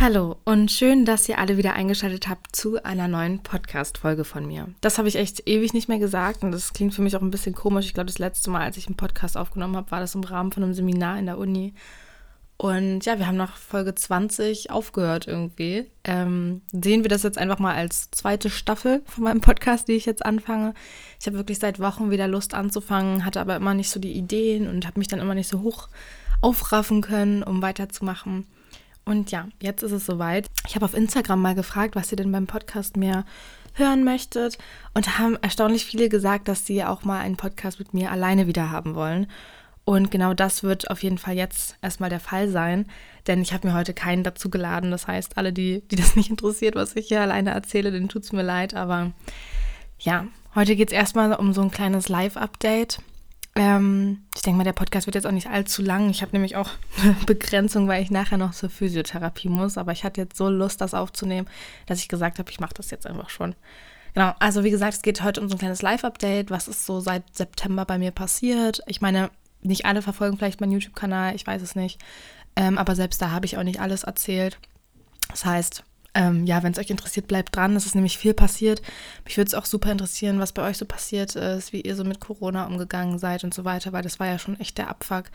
Hallo und schön, dass ihr alle wieder eingeschaltet habt zu einer neuen Podcast-Folge von mir. Das habe ich echt ewig nicht mehr gesagt und das klingt für mich auch ein bisschen komisch. Ich glaube, das letzte Mal, als ich einen Podcast aufgenommen habe, war das im Rahmen von einem Seminar in der Uni. Und ja, wir haben nach Folge 20 aufgehört irgendwie. Ähm, sehen wir das jetzt einfach mal als zweite Staffel von meinem Podcast, die ich jetzt anfange. Ich habe wirklich seit Wochen wieder Lust anzufangen, hatte aber immer nicht so die Ideen und habe mich dann immer nicht so hoch aufraffen können, um weiterzumachen. Und ja, jetzt ist es soweit. Ich habe auf Instagram mal gefragt, was ihr denn beim Podcast mehr hören möchtet. Und haben erstaunlich viele gesagt, dass sie auch mal einen Podcast mit mir alleine wieder haben wollen. Und genau das wird auf jeden Fall jetzt erstmal der Fall sein, denn ich habe mir heute keinen dazu geladen. Das heißt, alle, die, die das nicht interessiert, was ich hier alleine erzähle, denen tut es mir leid. Aber ja, heute geht es erstmal um so ein kleines Live-Update. Ähm, ich denke mal, der Podcast wird jetzt auch nicht allzu lang. Ich habe nämlich auch eine Begrenzung, weil ich nachher noch zur Physiotherapie muss. Aber ich hatte jetzt so Lust, das aufzunehmen, dass ich gesagt habe, ich mache das jetzt einfach schon. Genau, also wie gesagt, es geht heute um so ein kleines Live-Update. Was ist so seit September bei mir passiert? Ich meine, nicht alle verfolgen vielleicht meinen YouTube-Kanal, ich weiß es nicht. Ähm, aber selbst da habe ich auch nicht alles erzählt. Das heißt, ähm, ja, wenn es euch interessiert, bleibt dran. Es ist nämlich viel passiert. Mich würde es auch super interessieren, was bei euch so passiert ist, wie ihr so mit Corona umgegangen seid und so weiter, weil das war ja schon echt der Abfuck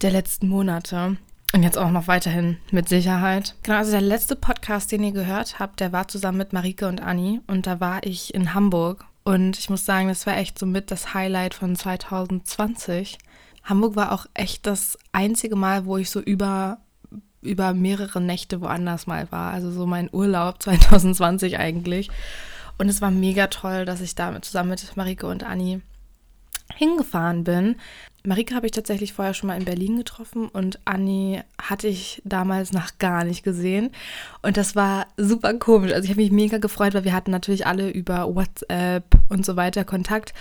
der letzten Monate. Und jetzt auch noch weiterhin mit Sicherheit. Genau, also der letzte Podcast, den ihr gehört habt, der war zusammen mit Marike und Anni. Und da war ich in Hamburg. Und ich muss sagen, das war echt so mit das Highlight von 2020. Hamburg war auch echt das einzige Mal, wo ich so über über mehrere Nächte woanders mal war. Also so mein Urlaub 2020 eigentlich. Und es war mega toll, dass ich da zusammen mit Marike und Anni hingefahren bin. Marike habe ich tatsächlich vorher schon mal in Berlin getroffen und Anni hatte ich damals noch gar nicht gesehen. Und das war super komisch. Also ich habe mich mega gefreut, weil wir hatten natürlich alle über WhatsApp und so weiter Kontakt,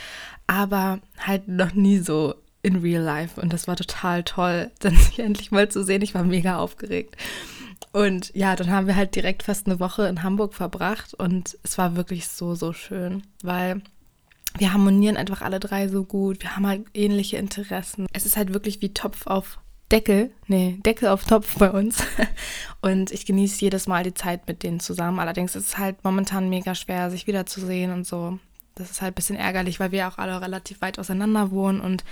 aber halt noch nie so in real life und das war total toll, dann sie endlich mal zu sehen. Ich war mega aufgeregt. Und ja, dann haben wir halt direkt fast eine Woche in Hamburg verbracht und es war wirklich so, so schön, weil wir harmonieren einfach alle drei so gut. Wir haben halt ähnliche Interessen. Es ist halt wirklich wie Topf auf Deckel, nee, Deckel auf Topf bei uns. Und ich genieße jedes Mal die Zeit mit denen zusammen. Allerdings ist es halt momentan mega schwer, sich wiederzusehen und so. Das ist halt ein bisschen ärgerlich, weil wir auch alle relativ weit auseinander wohnen und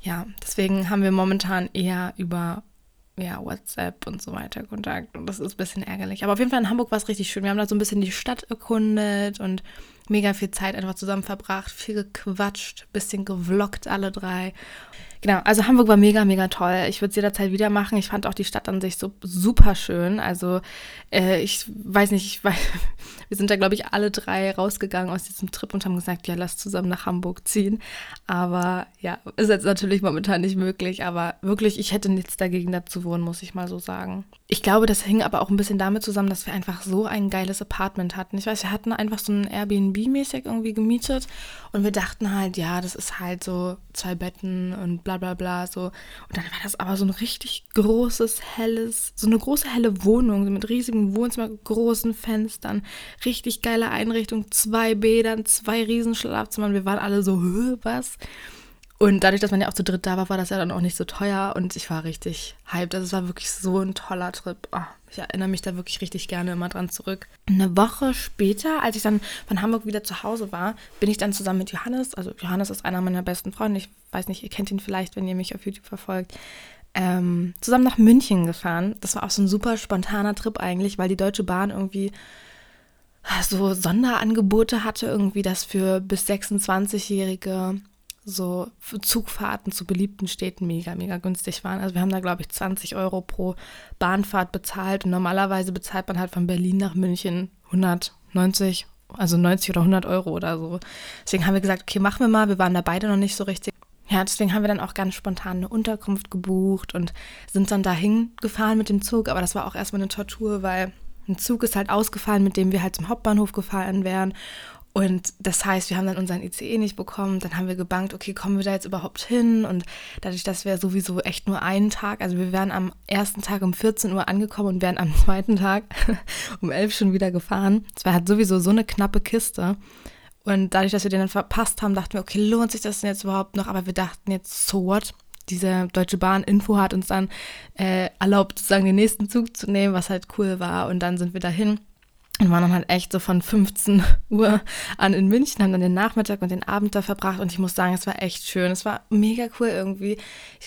ja, deswegen haben wir momentan eher über ja, WhatsApp und so weiter Kontakt. Und das ist ein bisschen ärgerlich. Aber auf jeden Fall in Hamburg war es richtig schön. Wir haben da so ein bisschen die Stadt erkundet und mega viel Zeit einfach zusammen verbracht, viel gequatscht, bisschen gevloggt alle drei. Genau, also Hamburg war mega, mega toll. Ich würde es jederzeit wieder machen. Ich fand auch die Stadt an sich so super schön. Also äh, ich weiß nicht, ich weiß, wir sind da, glaube ich, alle drei rausgegangen aus diesem Trip und haben gesagt, ja, lass zusammen nach Hamburg ziehen. Aber ja, ist jetzt natürlich momentan nicht möglich. Aber wirklich, ich hätte nichts dagegen, da zu wohnen, muss ich mal so sagen. Ich glaube, das hing aber auch ein bisschen damit zusammen, dass wir einfach so ein geiles Apartment hatten. Ich weiß, wir hatten einfach so ein Airbnb-mäßig irgendwie gemietet und wir dachten halt, ja, das ist halt so zwei Betten und bla bla bla so. Und dann war das aber so ein richtig großes, helles, so eine große helle Wohnung mit riesigem Wohnzimmer, großen Fenstern, richtig geile Einrichtung, zwei Bädern, zwei Riesenschlafzimmern. Wir waren alle so, was? Und dadurch, dass man ja auch zu dritt da war, war das ja dann auch nicht so teuer und ich war richtig hyped. Also es war wirklich so ein toller Trip. Oh, ich erinnere mich da wirklich richtig gerne immer dran zurück. Eine Woche später, als ich dann von Hamburg wieder zu Hause war, bin ich dann zusammen mit Johannes, also Johannes ist einer meiner besten Freunde, ich weiß nicht, ihr kennt ihn vielleicht, wenn ihr mich auf YouTube verfolgt, ähm, zusammen nach München gefahren. Das war auch so ein super spontaner Trip eigentlich, weil die Deutsche Bahn irgendwie so Sonderangebote hatte, irgendwie das für bis 26-Jährige so Zugfahrten zu beliebten Städten mega, mega günstig waren. Also wir haben da, glaube ich, 20 Euro pro Bahnfahrt bezahlt und normalerweise bezahlt man halt von Berlin nach München 190, also 90 oder 100 Euro oder so. Deswegen haben wir gesagt, okay, machen wir mal. Wir waren da beide noch nicht so richtig. Ja, deswegen haben wir dann auch ganz spontan eine Unterkunft gebucht und sind dann dahin gefahren mit dem Zug. Aber das war auch erstmal eine Tortur, weil ein Zug ist halt ausgefallen, mit dem wir halt zum Hauptbahnhof gefahren wären. Und das heißt, wir haben dann unseren ICE nicht bekommen. Dann haben wir gebankt, okay, kommen wir da jetzt überhaupt hin? Und dadurch, dass wir sowieso echt nur einen Tag, also wir wären am ersten Tag um 14 Uhr angekommen und wären am zweiten Tag um 11 schon wieder gefahren. Es war halt sowieso so eine knappe Kiste. Und dadurch, dass wir den dann verpasst haben, dachten wir, okay, lohnt sich das denn jetzt überhaupt noch? Aber wir dachten jetzt, so what? diese Deutsche Bahn Info hat uns dann äh, erlaubt, sozusagen den nächsten Zug zu nehmen, was halt cool war. Und dann sind wir dahin und waren dann halt echt so von 15 Uhr an in München, haben dann den Nachmittag und den Abend da verbracht. Und ich muss sagen, es war echt schön. Es war mega cool irgendwie.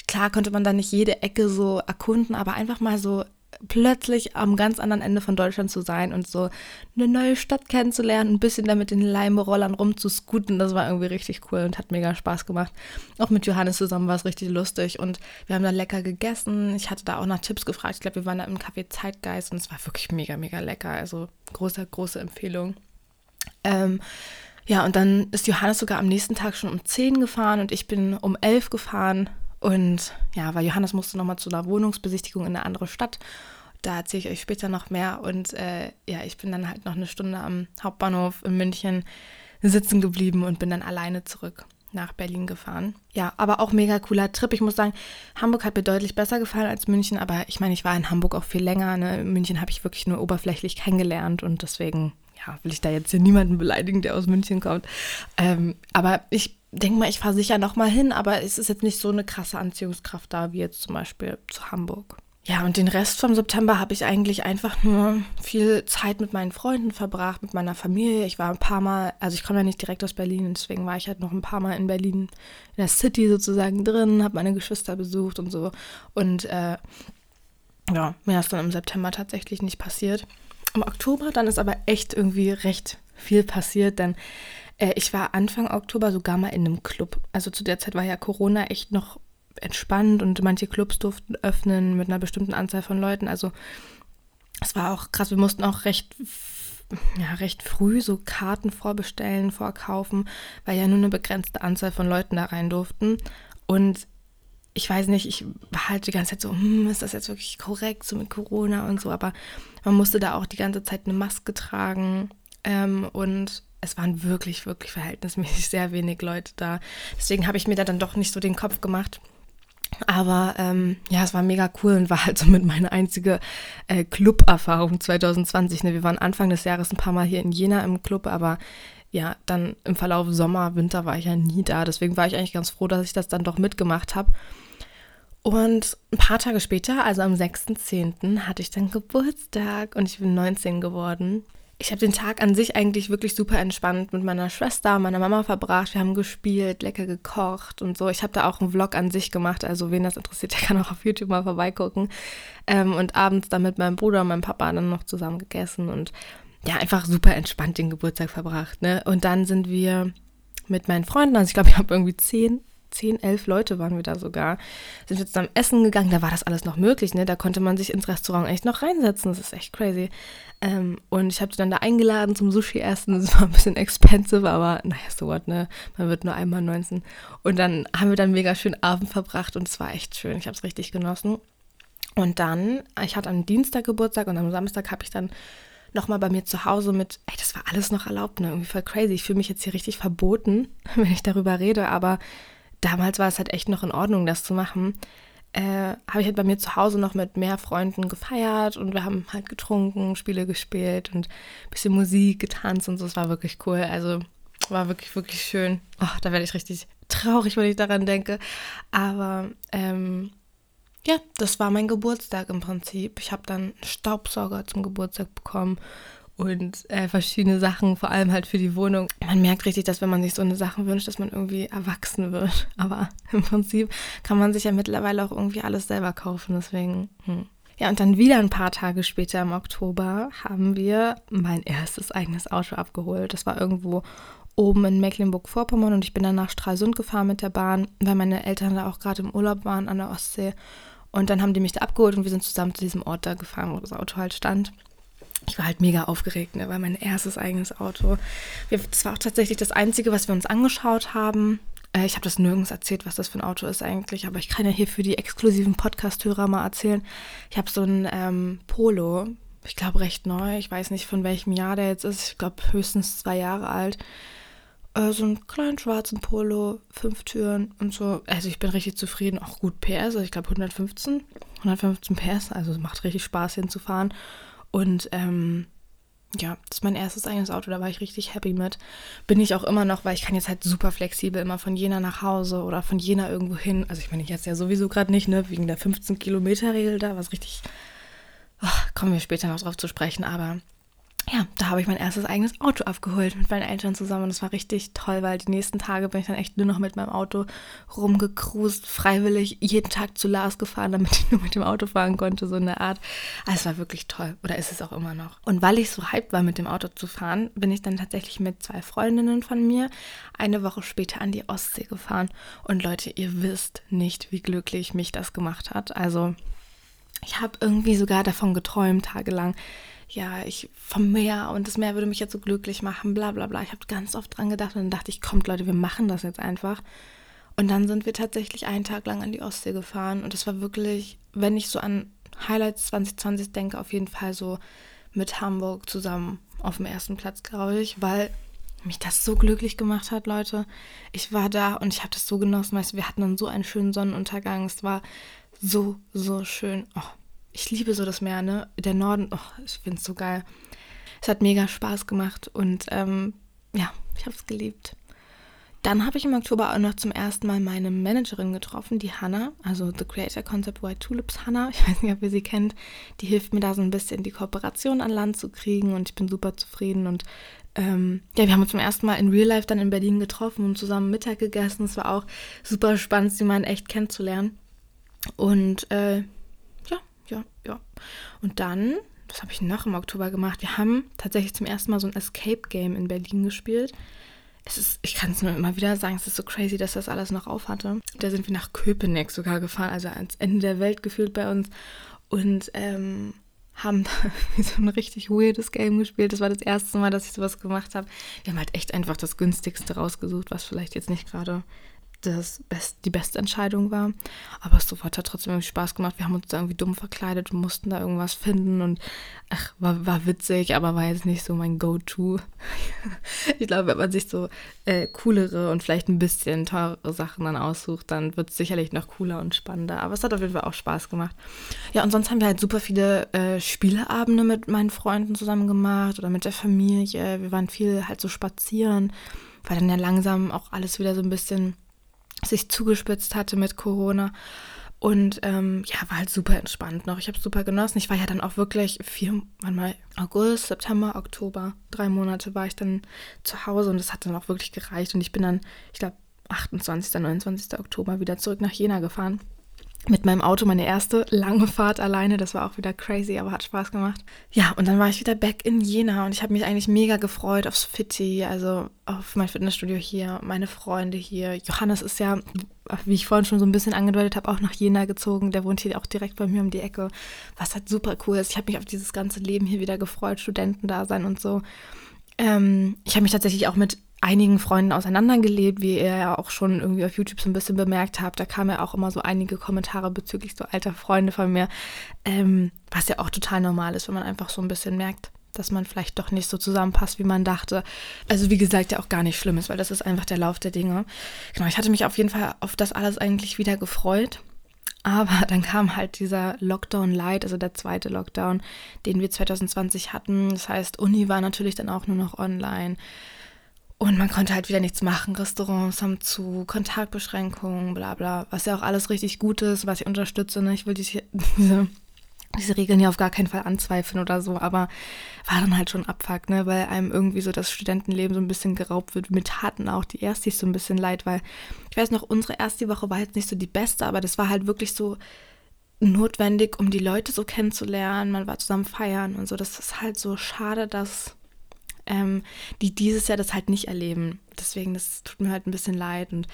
Klar konnte man da nicht jede Ecke so erkunden, aber einfach mal so plötzlich am ganz anderen Ende von Deutschland zu sein und so eine neue Stadt kennenzulernen, ein bisschen damit in den Leimrollern rumzuscooten, das war irgendwie richtig cool und hat mega Spaß gemacht. Auch mit Johannes zusammen war es richtig lustig und wir haben da lecker gegessen. Ich hatte da auch nach Tipps gefragt. Ich glaube, wir waren da im Café Zeitgeist und es war wirklich mega, mega lecker. Also große, große Empfehlung. Ähm, ja, und dann ist Johannes sogar am nächsten Tag schon um 10 gefahren und ich bin um 11 gefahren und ja, weil Johannes musste nochmal zu einer Wohnungsbesichtigung in eine andere Stadt. Da erzähle ich euch später noch mehr. Und äh, ja, ich bin dann halt noch eine Stunde am Hauptbahnhof in München sitzen geblieben und bin dann alleine zurück nach Berlin gefahren. Ja, aber auch mega cooler Trip. Ich muss sagen, Hamburg hat mir deutlich besser gefallen als München, aber ich meine, ich war in Hamburg auch viel länger. Ne? In München habe ich wirklich nur oberflächlich kennengelernt und deswegen ja, will ich da jetzt hier niemanden beleidigen, der aus München kommt. Ähm, aber ich denke mal, ich fahre sicher nochmal hin, aber es ist jetzt nicht so eine krasse Anziehungskraft da wie jetzt zum Beispiel zu Hamburg. Ja, und den Rest vom September habe ich eigentlich einfach nur viel Zeit mit meinen Freunden verbracht, mit meiner Familie. Ich war ein paar Mal, also ich komme ja nicht direkt aus Berlin, deswegen war ich halt noch ein paar Mal in Berlin, in der City sozusagen drin, habe meine Geschwister besucht und so. Und äh, ja, mir ist dann im September tatsächlich nicht passiert. Im Oktober dann ist aber echt irgendwie recht viel passiert, denn äh, ich war Anfang Oktober sogar mal in einem Club. Also zu der Zeit war ja Corona echt noch entspannt und manche Clubs durften öffnen mit einer bestimmten Anzahl von Leuten. Also es war auch krass, wir mussten auch recht, ja, recht früh so Karten vorbestellen, vorkaufen, weil ja nur eine begrenzte Anzahl von Leuten da rein durften. Und ich weiß nicht, ich war halt die ganze Zeit so, hm, ist das jetzt wirklich korrekt, so mit Corona und so, aber man musste da auch die ganze Zeit eine Maske tragen ähm, und es waren wirklich, wirklich verhältnismäßig sehr wenig Leute da. Deswegen habe ich mir da dann doch nicht so den Kopf gemacht. Aber ähm, ja, es war mega cool und war halt so mit meiner einzige äh, Club-Erfahrung 2020. Ne? Wir waren Anfang des Jahres ein paar Mal hier in Jena im Club, aber ja, dann im Verlauf Sommer, Winter war ich ja nie da. Deswegen war ich eigentlich ganz froh, dass ich das dann doch mitgemacht habe. Und ein paar Tage später, also am 6.10., hatte ich dann Geburtstag und ich bin 19 geworden ich habe den Tag an sich eigentlich wirklich super entspannt mit meiner Schwester, meiner Mama verbracht. Wir haben gespielt, lecker gekocht und so. Ich habe da auch einen Vlog an sich gemacht, also wen das interessiert, der kann auch auf YouTube mal vorbeigucken. Ähm, und abends dann mit meinem Bruder und meinem Papa dann noch zusammen gegessen und ja, einfach super entspannt den Geburtstag verbracht. Ne? Und dann sind wir mit meinen Freunden, also ich glaube, ich habe irgendwie zehn zehn, elf Leute waren wir da sogar. Sind wir zusammen essen gegangen, da war das alles noch möglich, ne? Da konnte man sich ins Restaurant echt noch reinsetzen. Das ist echt crazy. Ähm, und ich habe die dann da eingeladen zum Sushi-Essen. Das war ein bisschen expensive, aber naja, so what, ne? Man wird nur einmal 19. Und dann haben wir dann mega schön Abend verbracht und es war echt schön. Ich habe es richtig genossen. Und dann, ich hatte am Dienstag Geburtstag und am Samstag habe ich dann nochmal bei mir zu Hause mit, ey, das war alles noch erlaubt, ne? Irgendwie voll crazy. Ich fühle mich jetzt hier richtig verboten, wenn ich darüber rede, aber damals war es halt echt noch in Ordnung, das zu machen. Äh, habe ich halt bei mir zu Hause noch mit mehr Freunden gefeiert und wir haben halt getrunken, Spiele gespielt und ein bisschen Musik getanzt und so. Es war wirklich cool. Also war wirklich, wirklich schön. Oh, da werde ich richtig traurig, wenn ich daran denke. Aber ähm, ja, das war mein Geburtstag im Prinzip. Ich habe dann einen Staubsauger zum Geburtstag bekommen und äh, verschiedene Sachen, vor allem halt für die Wohnung. Man merkt richtig, dass wenn man sich so eine Sachen wünscht, dass man irgendwie erwachsen wird. Aber im Prinzip kann man sich ja mittlerweile auch irgendwie alles selber kaufen. Deswegen. Hm. Ja, und dann wieder ein paar Tage später im Oktober haben wir mein erstes eigenes Auto abgeholt. Das war irgendwo oben in Mecklenburg-Vorpommern und ich bin dann nach Stralsund gefahren mit der Bahn, weil meine Eltern da auch gerade im Urlaub waren an der Ostsee. Und dann haben die mich da abgeholt und wir sind zusammen zu diesem Ort da gefahren, wo das Auto halt stand ich war halt mega aufgeregt, ne, weil mein erstes eigenes Auto. Es war auch tatsächlich das Einzige, was wir uns angeschaut haben. Äh, ich habe das nirgends erzählt, was das für ein Auto ist eigentlich, aber ich kann ja hier für die exklusiven Podcast-Hörer mal erzählen. Ich habe so ein ähm, Polo, ich glaube recht neu, ich weiß nicht von welchem Jahr der jetzt ist, ich glaube höchstens zwei Jahre alt. Äh, so einen kleinen schwarzen Polo, fünf Türen und so. Also ich bin richtig zufrieden, auch gut PS, also ich glaube 115, 115 PS, also es macht richtig Spaß hinzufahren. Und ähm, ja, das ist mein erstes eigenes Auto, da war ich richtig happy mit. Bin ich auch immer noch, weil ich kann jetzt halt super flexibel immer von Jena nach Hause oder von Jena irgendwo hin. Also ich meine, jetzt ja sowieso gerade nicht, ne, wegen der 15-Kilometer-Regel da, was richtig, oh, kommen wir später noch drauf zu sprechen, aber ja, da habe ich mein erstes eigenes Auto abgeholt mit meinen Eltern zusammen. Das war richtig toll, weil die nächsten Tage bin ich dann echt nur noch mit meinem Auto rumgecruised, freiwillig jeden Tag zu Lars gefahren, damit ich nur mit dem Auto fahren konnte, so eine Art. Also es war wirklich toll. Oder ist es auch immer noch. Und weil ich so hyped war, mit dem Auto zu fahren, bin ich dann tatsächlich mit zwei Freundinnen von mir eine Woche später an die Ostsee gefahren. Und Leute, ihr wisst nicht, wie glücklich mich das gemacht hat. Also ich habe irgendwie sogar davon geträumt, tagelang ja, ich vom Meer und das Meer würde mich jetzt so glücklich machen, bla bla bla. Ich habe ganz oft dran gedacht und dann dachte ich, kommt Leute, wir machen das jetzt einfach. Und dann sind wir tatsächlich einen Tag lang an die Ostsee gefahren und das war wirklich, wenn ich so an Highlights 2020 denke, auf jeden Fall so mit Hamburg zusammen auf dem ersten Platz, glaube ich, weil mich das so glücklich gemacht hat, Leute. Ich war da und ich habe das so genossen, weißt du, wir hatten dann so einen schönen Sonnenuntergang. Es war so, so schön. Oh, ich liebe so das Meer, ne? Der Norden, oh, ich finde es so geil. Es hat mega Spaß gemacht und ähm, ja, ich habe es geliebt. Dann habe ich im Oktober auch noch zum ersten Mal meine Managerin getroffen, die Hannah, also The Creator Concept White Tulips Hannah. Ich weiß nicht, ob ihr sie kennt. Die hilft mir da so ein bisschen, die Kooperation an Land zu kriegen und ich bin super zufrieden. Und ähm, ja, wir haben uns zum ersten Mal in Real Life dann in Berlin getroffen und zusammen Mittag gegessen. Es war auch super spannend, sie mal in echt kennenzulernen. Und äh, ja, ja. Und dann, was habe ich noch im Oktober gemacht? Wir haben tatsächlich zum ersten Mal so ein Escape-Game in Berlin gespielt. Es ist, ich kann es nur immer wieder sagen, es ist so crazy, dass das alles noch auf hatte. Da sind wir nach Köpenick sogar gefahren, also ans Ende der Welt gefühlt bei uns. Und ähm, haben so ein richtig weirdes Game gespielt. Das war das erste Mal, dass ich sowas gemacht habe. Wir haben halt echt einfach das günstigste rausgesucht, was vielleicht jetzt nicht gerade das best, die beste Entscheidung war. Aber sofort hat trotzdem irgendwie Spaß gemacht. Wir haben uns da irgendwie dumm verkleidet und mussten da irgendwas finden und ach, war, war witzig, aber war jetzt nicht so mein Go-To. ich glaube, wenn man sich so äh, coolere und vielleicht ein bisschen teurere Sachen dann aussucht, dann wird es sicherlich noch cooler und spannender. Aber es hat auf jeden Fall auch Spaß gemacht. Ja, und sonst haben wir halt super viele äh, Spieleabende mit meinen Freunden zusammen gemacht oder mit der Familie. Wir waren viel halt so spazieren, weil dann ja langsam auch alles wieder so ein bisschen sich zugespitzt hatte mit Corona. Und ähm, ja, war halt super entspannt noch. Ich habe super genossen. Ich war ja dann auch wirklich vier, wann mal, August, September, Oktober, drei Monate war ich dann zu Hause und das hat dann auch wirklich gereicht. Und ich bin dann, ich glaube, 28., 29. Oktober wieder zurück nach Jena gefahren mit meinem Auto meine erste lange Fahrt alleine. Das war auch wieder crazy, aber hat Spaß gemacht. Ja, und dann war ich wieder back in Jena und ich habe mich eigentlich mega gefreut aufs Fitti, also auf mein Fitnessstudio hier, meine Freunde hier. Johannes ist ja, wie ich vorhin schon so ein bisschen angedeutet habe, auch nach Jena gezogen. Der wohnt hier auch direkt bei mir um die Ecke, was halt super cool ist. Ich habe mich auf dieses ganze Leben hier wieder gefreut, Studentendasein und so. Ähm, ich habe mich tatsächlich auch mit einigen Freunden auseinandergelebt, wie ihr ja auch schon irgendwie auf YouTube so ein bisschen bemerkt habt. Da kamen ja auch immer so einige Kommentare bezüglich so alter Freunde von mir, ähm, was ja auch total normal ist, wenn man einfach so ein bisschen merkt, dass man vielleicht doch nicht so zusammenpasst, wie man dachte. Also wie gesagt, ja auch gar nicht schlimm ist, weil das ist einfach der Lauf der Dinge. Genau, ich hatte mich auf jeden Fall auf das alles eigentlich wieder gefreut. Aber dann kam halt dieser Lockdown Light, also der zweite Lockdown, den wir 2020 hatten. Das heißt, Uni war natürlich dann auch nur noch online. Und man konnte halt wieder nichts machen. Restaurants haben zu, Kontaktbeschränkungen, bla bla. Was ja auch alles richtig gut ist, was ich unterstütze. Ne? Ich will diese, diese, diese Regeln ja auf gar keinen Fall anzweifeln oder so. Aber war dann halt schon Abfuck, ne? weil einem irgendwie so das Studentenleben so ein bisschen geraubt wird. Mit hatten auch die Erstis so ein bisschen leid, weil ich weiß noch, unsere erste Woche war jetzt nicht so die beste, aber das war halt wirklich so notwendig, um die Leute so kennenzulernen. Man war zusammen feiern und so. Das ist halt so schade, dass ähm, die dieses Jahr das halt nicht erleben. Deswegen, das tut mir halt ein bisschen leid und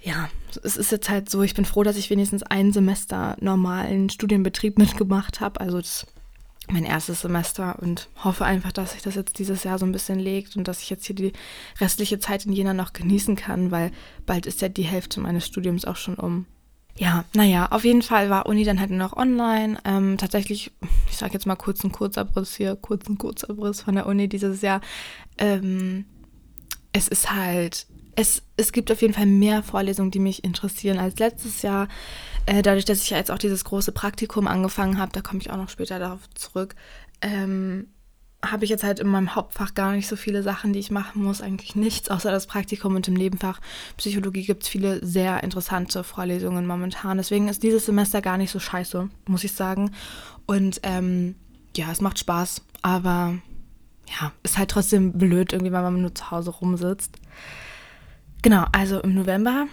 ja, es ist jetzt halt so, ich bin froh, dass ich wenigstens ein Semester normalen Studienbetrieb mitgemacht habe. Also das mein erstes Semester und hoffe einfach, dass sich das jetzt dieses Jahr so ein bisschen legt und dass ich jetzt hier die restliche Zeit in Jena noch genießen kann, weil bald ist ja die Hälfte meines Studiums auch schon um ja, naja, auf jeden Fall war Uni dann halt noch online. Ähm, tatsächlich, ich sage jetzt mal kurz einen Kurzabriss hier, kurzen Kurzabriss von der Uni dieses Jahr. Ähm, es ist halt, es, es gibt auf jeden Fall mehr Vorlesungen, die mich interessieren als letztes Jahr. Äh, dadurch, dass ich ja jetzt auch dieses große Praktikum angefangen habe, da komme ich auch noch später darauf zurück. Ähm, habe ich jetzt halt in meinem Hauptfach gar nicht so viele Sachen, die ich machen muss. Eigentlich nichts, außer das Praktikum und im Nebenfach Psychologie gibt es viele sehr interessante Vorlesungen momentan. Deswegen ist dieses Semester gar nicht so scheiße, muss ich sagen. Und ähm, ja, es macht Spaß, aber ja, ist halt trotzdem blöd, irgendwie, weil man nur zu Hause rumsitzt. Genau, also im November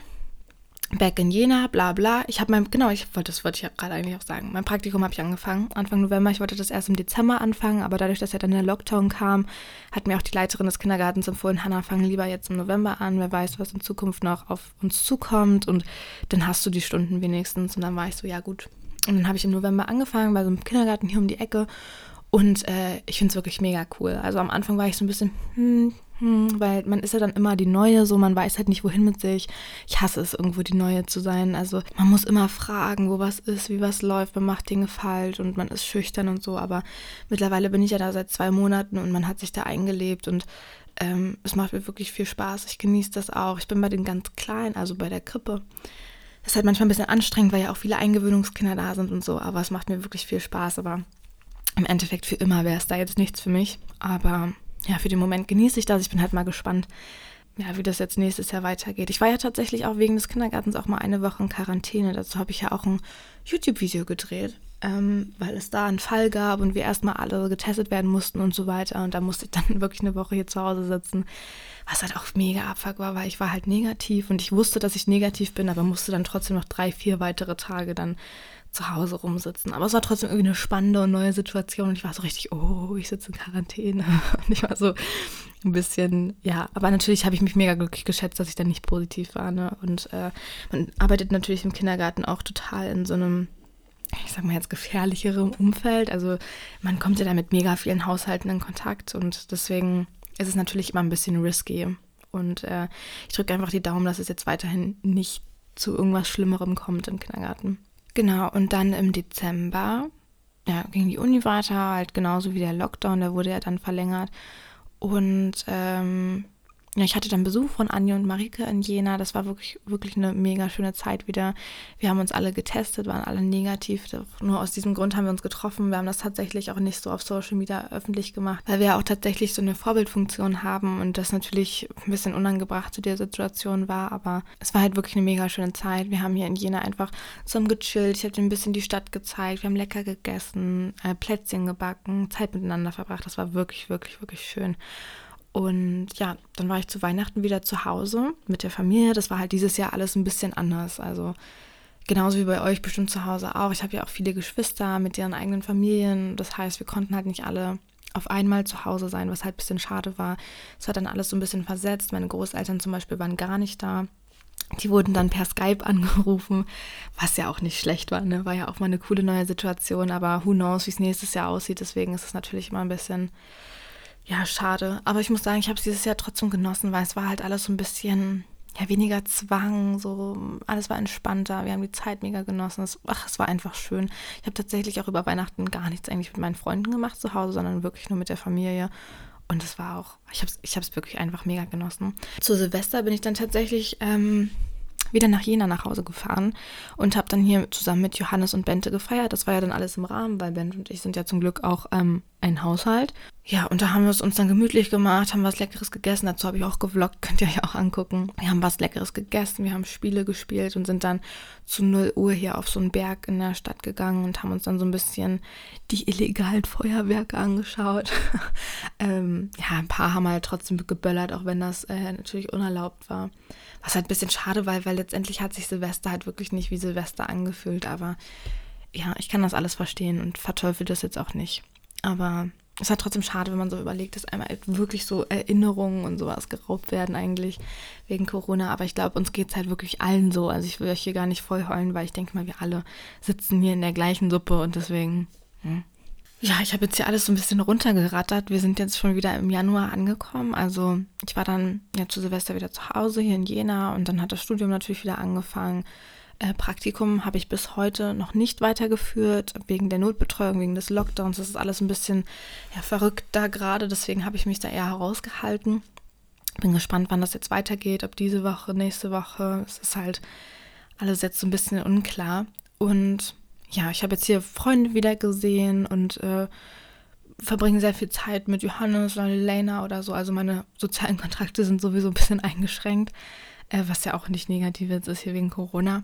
back in Jena, bla bla. Ich habe mein, genau, ich wollte, das wollte ich gerade eigentlich auch sagen. Mein Praktikum habe ich angefangen, Anfang November. Ich wollte das erst im Dezember anfangen, aber dadurch, dass ja dann der Lockdown kam, hat mir auch die Leiterin des Kindergartens empfohlen, Hannah, fang lieber jetzt im November an. Wer weiß, was in Zukunft noch auf uns zukommt und dann hast du die Stunden wenigstens. Und dann war ich so, ja gut. Und dann habe ich im November angefangen bei so einem Kindergarten hier um die Ecke und äh, ich finde es wirklich mega cool. Also am Anfang war ich so ein bisschen, hm, hm, weil man ist ja dann immer die Neue, so man weiß halt nicht, wohin mit sich. Ich hasse es, irgendwo die Neue zu sein. Also man muss immer fragen, wo was ist, wie was läuft, man macht Dinge falsch und man ist schüchtern und so. Aber mittlerweile bin ich ja da seit zwei Monaten und man hat sich da eingelebt und ähm, es macht mir wirklich viel Spaß. Ich genieße das auch. Ich bin bei den ganz Kleinen, also bei der Krippe. Das ist halt manchmal ein bisschen anstrengend, weil ja auch viele Eingewöhnungskinder da sind und so, aber es macht mir wirklich viel Spaß. Aber im Endeffekt für immer wäre es da jetzt nichts für mich. Aber ja, für den Moment genieße ich das. Ich bin halt mal gespannt, ja, wie das jetzt nächstes Jahr weitergeht. Ich war ja tatsächlich auch wegen des Kindergartens auch mal eine Woche in Quarantäne. Dazu habe ich ja auch ein YouTube-Video gedreht, ähm, weil es da einen Fall gab und wir erstmal alle getestet werden mussten und so weiter. Und da musste ich dann wirklich eine Woche hier zu Hause sitzen, was halt auch mega abfuck war, weil ich war halt negativ und ich wusste, dass ich negativ bin, aber musste dann trotzdem noch drei, vier weitere Tage dann zu Hause rumsitzen. Aber es war trotzdem irgendwie eine spannende und neue Situation und ich war so richtig, oh, ich sitze in Quarantäne. Und ich war so ein bisschen, ja, aber natürlich habe ich mich mega glücklich geschätzt, dass ich dann nicht positiv war. Ne? Und äh, man arbeitet natürlich im Kindergarten auch total in so einem ich sag mal jetzt gefährlicherem Umfeld. Also man kommt ja da mit mega vielen Haushalten in Kontakt und deswegen ist es natürlich immer ein bisschen risky. Und äh, ich drücke einfach die Daumen, dass es jetzt weiterhin nicht zu irgendwas Schlimmerem kommt im Kindergarten. Genau, und dann im Dezember ja, ging die Uni weiter, halt genauso wie der Lockdown, der wurde ja dann verlängert. Und ähm, ja, ich hatte dann Besuch von Anja und Marike in Jena. Das war wirklich, wirklich eine mega schöne Zeit wieder. Wir haben uns alle getestet, waren alle negativ. Nur aus diesem Grund haben wir uns getroffen. Wir haben das tatsächlich auch nicht so auf Social Media öffentlich gemacht, weil wir auch tatsächlich so eine Vorbildfunktion haben und das natürlich ein bisschen unangebracht zu der Situation war. Aber es war halt wirklich eine mega schöne Zeit. Wir haben hier in Jena einfach zusammen gechillt. Ich habe dir ein bisschen die Stadt gezeigt. Wir haben lecker gegessen, äh, Plätzchen gebacken, Zeit miteinander verbracht. Das war wirklich, wirklich, wirklich schön. Und ja, dann war ich zu Weihnachten wieder zu Hause mit der Familie. Das war halt dieses Jahr alles ein bisschen anders. Also genauso wie bei euch bestimmt zu Hause auch. Ich habe ja auch viele Geschwister mit ihren eigenen Familien. Das heißt, wir konnten halt nicht alle auf einmal zu Hause sein, was halt ein bisschen schade war. Es hat dann alles so ein bisschen versetzt. Meine Großeltern zum Beispiel waren gar nicht da. Die wurden dann per Skype angerufen, was ja auch nicht schlecht war. Ne? War ja auch mal eine coole neue Situation, aber who knows, wie es nächstes Jahr aussieht. Deswegen ist es natürlich immer ein bisschen ja, schade. Aber ich muss sagen, ich habe es dieses Jahr trotzdem genossen, weil es war halt alles so ein bisschen, ja, weniger Zwang, so, alles war entspannter. Wir haben die Zeit mega genossen. Es, ach, es war einfach schön. Ich habe tatsächlich auch über Weihnachten gar nichts eigentlich mit meinen Freunden gemacht zu Hause, sondern wirklich nur mit der Familie. Und es war auch, ich habe es ich wirklich einfach mega genossen. Zu Silvester bin ich dann tatsächlich ähm, wieder nach Jena nach Hause gefahren und habe dann hier zusammen mit Johannes und Bente gefeiert. Das war ja dann alles im Rahmen, weil Bente und ich sind ja zum Glück auch ähm, ein Haushalt. Ja, und da haben wir es uns dann gemütlich gemacht, haben was Leckeres gegessen. Dazu habe ich auch gevloggt, könnt ihr ja auch angucken. Wir haben was Leckeres gegessen, wir haben Spiele gespielt und sind dann zu 0 Uhr hier auf so einen Berg in der Stadt gegangen und haben uns dann so ein bisschen die illegalen Feuerwerke angeschaut. ähm, ja, ein paar haben halt trotzdem geböllert, auch wenn das äh, natürlich unerlaubt war. Was halt ein bisschen schade war, weil letztendlich hat sich Silvester halt wirklich nicht wie Silvester angefühlt. Aber ja, ich kann das alles verstehen und verteufel das jetzt auch nicht. Aber es halt trotzdem schade, wenn man so überlegt, dass einmal wirklich so Erinnerungen und sowas geraubt werden eigentlich wegen Corona. Aber ich glaube, uns geht es halt wirklich allen so. Also ich will euch hier gar nicht voll heulen, weil ich denke mal, wir alle sitzen hier in der gleichen Suppe und deswegen... Hm. Ja, ich habe jetzt hier alles so ein bisschen runtergerattert. Wir sind jetzt schon wieder im Januar angekommen. Also ich war dann ja zu Silvester wieder zu Hause hier in Jena und dann hat das Studium natürlich wieder angefangen. Äh, Praktikum habe ich bis heute noch nicht weitergeführt, wegen der Notbetreuung, wegen des Lockdowns. Das ist alles ein bisschen ja, verrückt da gerade, deswegen habe ich mich da eher herausgehalten. Bin gespannt, wann das jetzt weitergeht, ob diese Woche, nächste Woche. Es ist halt alles jetzt so ein bisschen unklar. Und ja, ich habe jetzt hier Freunde wieder gesehen und äh, verbringe sehr viel Zeit mit Johannes oder Lena oder so. Also meine sozialen Kontakte sind sowieso ein bisschen eingeschränkt, äh, was ja auch nicht negativ ist hier wegen Corona.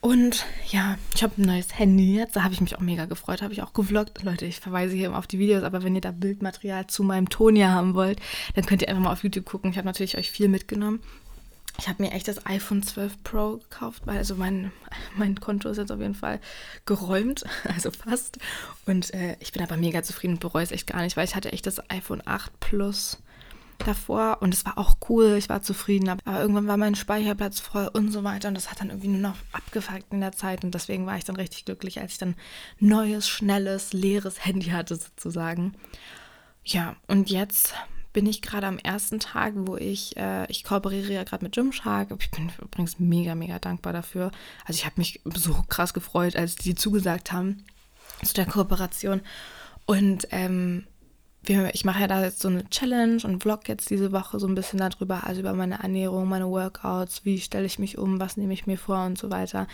Und ja, ich habe ein neues Handy jetzt. Da habe ich mich auch mega gefreut. Habe ich auch gevloggt. Leute, ich verweise hier immer auf die Videos. Aber wenn ihr da Bildmaterial zu meinem Ton hier haben wollt, dann könnt ihr einfach mal auf YouTube gucken. Ich habe natürlich euch viel mitgenommen. Ich habe mir echt das iPhone 12 Pro gekauft, weil also mein, mein Konto ist jetzt auf jeden Fall geräumt, also fast. Und äh, ich bin aber mega zufrieden und bereue es echt gar nicht, weil ich hatte echt das iPhone 8 Plus davor und es war auch cool, ich war zufrieden, aber irgendwann war mein Speicherplatz voll und so weiter und das hat dann irgendwie nur noch abgefuckt in der Zeit und deswegen war ich dann richtig glücklich, als ich dann neues, schnelles, leeres Handy hatte sozusagen. Ja, und jetzt bin ich gerade am ersten Tag, wo ich, äh, ich kooperiere ja gerade mit Gymshark. Ich bin übrigens mega, mega dankbar dafür. Also ich habe mich so krass gefreut, als die zugesagt haben zu der Kooperation. Und ähm, wir, ich mache ja da jetzt so eine Challenge und vlog jetzt diese Woche so ein bisschen darüber, also über meine Ernährung, meine Workouts, wie stelle ich mich um, was nehme ich mir vor und so weiter.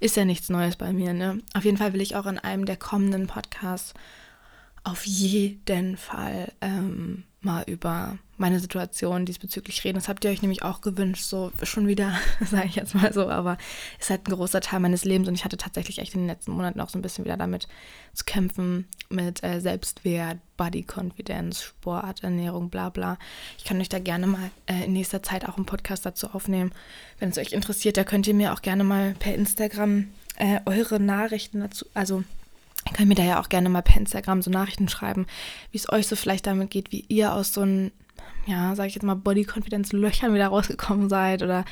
Ist ja nichts Neues bei mir, ne? Auf jeden Fall will ich auch in einem der kommenden Podcasts auf jeden Fall ähm, mal über meine Situation diesbezüglich reden. Das habt ihr euch nämlich auch gewünscht, so schon wieder, sage ich jetzt mal so, aber es ist halt ein großer Teil meines Lebens und ich hatte tatsächlich echt in den letzten Monaten auch so ein bisschen wieder damit zu kämpfen, mit äh, Selbstwert, Body Confidence, Sport, Ernährung, bla bla. Ich kann euch da gerne mal äh, in nächster Zeit auch einen Podcast dazu aufnehmen. Wenn es euch interessiert, da könnt ihr mir auch gerne mal per Instagram äh, eure Nachrichten dazu, also Ihr könnt mir da ja auch gerne mal per Instagram so Nachrichten schreiben, wie es euch so vielleicht damit geht, wie ihr aus so einem, ja, sag ich jetzt mal, Body Confidence Löchern wieder rausgekommen seid oder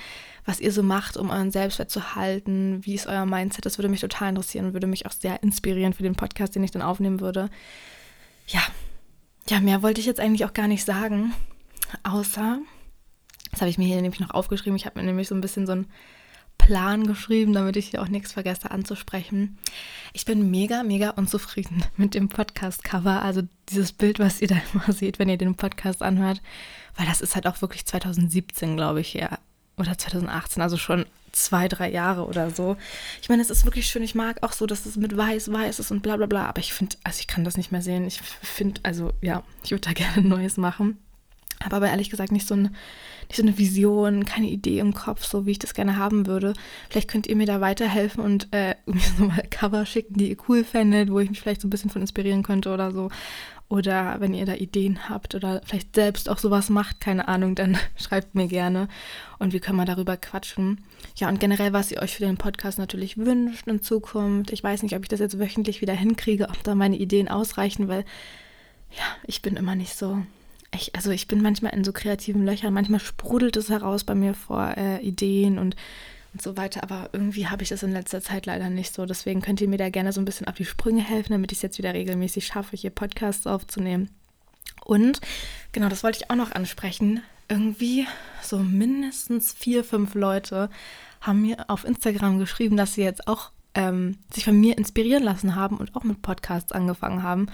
was ihr so macht, um euren Selbstwert zu halten, wie ist euer Mindset, das würde mich total interessieren und würde mich auch sehr inspirieren für den Podcast, den ich dann aufnehmen würde. Ja, ja, mehr wollte ich jetzt eigentlich auch gar nicht sagen, außer, das habe ich mir hier nämlich noch aufgeschrieben, ich habe mir nämlich so ein bisschen so ein Plan geschrieben, damit ich hier auch nichts vergesse anzusprechen. Ich bin mega, mega unzufrieden mit dem Podcast-Cover. Also dieses Bild, was ihr da immer seht, wenn ihr den Podcast anhört. Weil das ist halt auch wirklich 2017, glaube ich, ja. Oder 2018, also schon zwei, drei Jahre oder so. Ich meine, es ist wirklich schön. Ich mag auch so, dass es mit weiß, weiß ist und bla bla bla. Aber ich finde, also ich kann das nicht mehr sehen. Ich finde, also ja, ich würde da gerne neues machen. Habe aber ehrlich gesagt nicht so, ein, nicht so eine Vision, keine Idee im Kopf, so wie ich das gerne haben würde. Vielleicht könnt ihr mir da weiterhelfen und äh, mir so mal Cover schicken, die ihr cool fändet, wo ich mich vielleicht so ein bisschen von inspirieren könnte oder so. Oder wenn ihr da Ideen habt oder vielleicht selbst auch sowas macht, keine Ahnung, dann schreibt mir gerne und wir können mal darüber quatschen. Ja, und generell, was ihr euch für den Podcast natürlich wünscht in Zukunft. Ich weiß nicht, ob ich das jetzt wöchentlich wieder hinkriege, ob da meine Ideen ausreichen, weil ja, ich bin immer nicht so ich, also ich bin manchmal in so kreativen Löchern, manchmal sprudelt es heraus bei mir vor äh, Ideen und, und so weiter, aber irgendwie habe ich das in letzter Zeit leider nicht so. Deswegen könnt ihr mir da gerne so ein bisschen auf die Sprünge helfen, damit ich es jetzt wieder regelmäßig schaffe, hier Podcasts aufzunehmen. Und genau, das wollte ich auch noch ansprechen. Irgendwie so mindestens vier, fünf Leute haben mir auf Instagram geschrieben, dass sie jetzt auch ähm, sich von mir inspirieren lassen haben und auch mit Podcasts angefangen haben.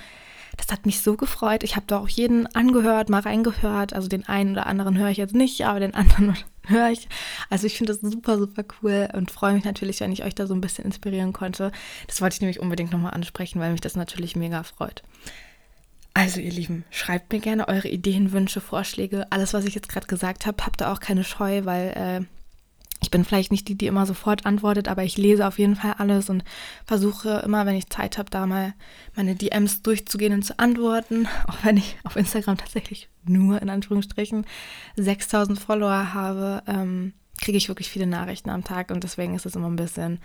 Das hat mich so gefreut. Ich habe da auch jeden angehört, mal reingehört. Also den einen oder anderen höre ich jetzt nicht, aber den anderen höre ich. Also ich finde das super, super cool und freue mich natürlich, wenn ich euch da so ein bisschen inspirieren konnte. Das wollte ich nämlich unbedingt nochmal ansprechen, weil mich das natürlich mega freut. Also ihr Lieben, schreibt mir gerne eure Ideen, Wünsche, Vorschläge. Alles, was ich jetzt gerade gesagt habe, habt ihr auch keine Scheu, weil äh, ich bin vielleicht nicht die, die immer sofort antwortet, aber ich lese auf jeden Fall alles und versuche immer, wenn ich Zeit habe, da mal meine DMs durchzugehen und zu antworten. Auch wenn ich auf Instagram tatsächlich nur in Anführungsstrichen 6000 Follower habe, ähm, kriege ich wirklich viele Nachrichten am Tag und deswegen ist es immer ein bisschen,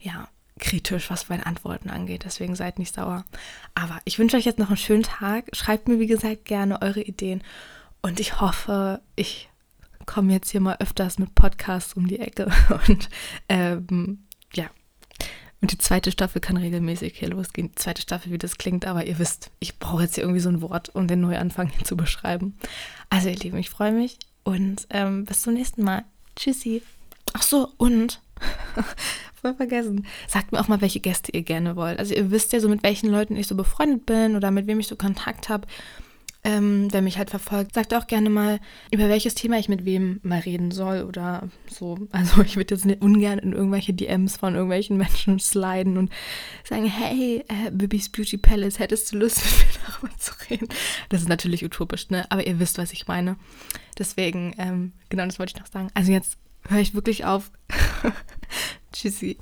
ja, kritisch, was meine Antworten angeht. Deswegen seid nicht sauer. Aber ich wünsche euch jetzt noch einen schönen Tag. Schreibt mir, wie gesagt, gerne eure Ideen und ich hoffe, ich komme jetzt hier mal öfters mit Podcasts um die Ecke. Und ähm, ja. Und die zweite Staffel kann regelmäßig hier losgehen. Die zweite Staffel, wie das klingt, aber ihr wisst, ich brauche jetzt hier irgendwie so ein Wort, um den Neuanfang hier zu beschreiben. Also, ihr Lieben, ich freue mich und ähm, bis zum nächsten Mal. Tschüssi. Ach so, und voll vergessen. Sagt mir auch mal, welche Gäste ihr gerne wollt. Also ihr wisst ja so, mit welchen Leuten ich so befreundet bin oder mit wem ich so Kontakt habe. Ähm, wer mich halt verfolgt, sagt auch gerne mal, über welches Thema ich mit wem mal reden soll oder so. Also ich würde jetzt ungern in irgendwelche DMs von irgendwelchen Menschen sliden und sagen, hey, äh, Bibis Beauty Palace, hättest du Lust, mit mir darüber zu reden? Das ist natürlich utopisch, ne? Aber ihr wisst, was ich meine. Deswegen, ähm, genau das wollte ich noch sagen. Also jetzt höre ich wirklich auf. Tschüssi.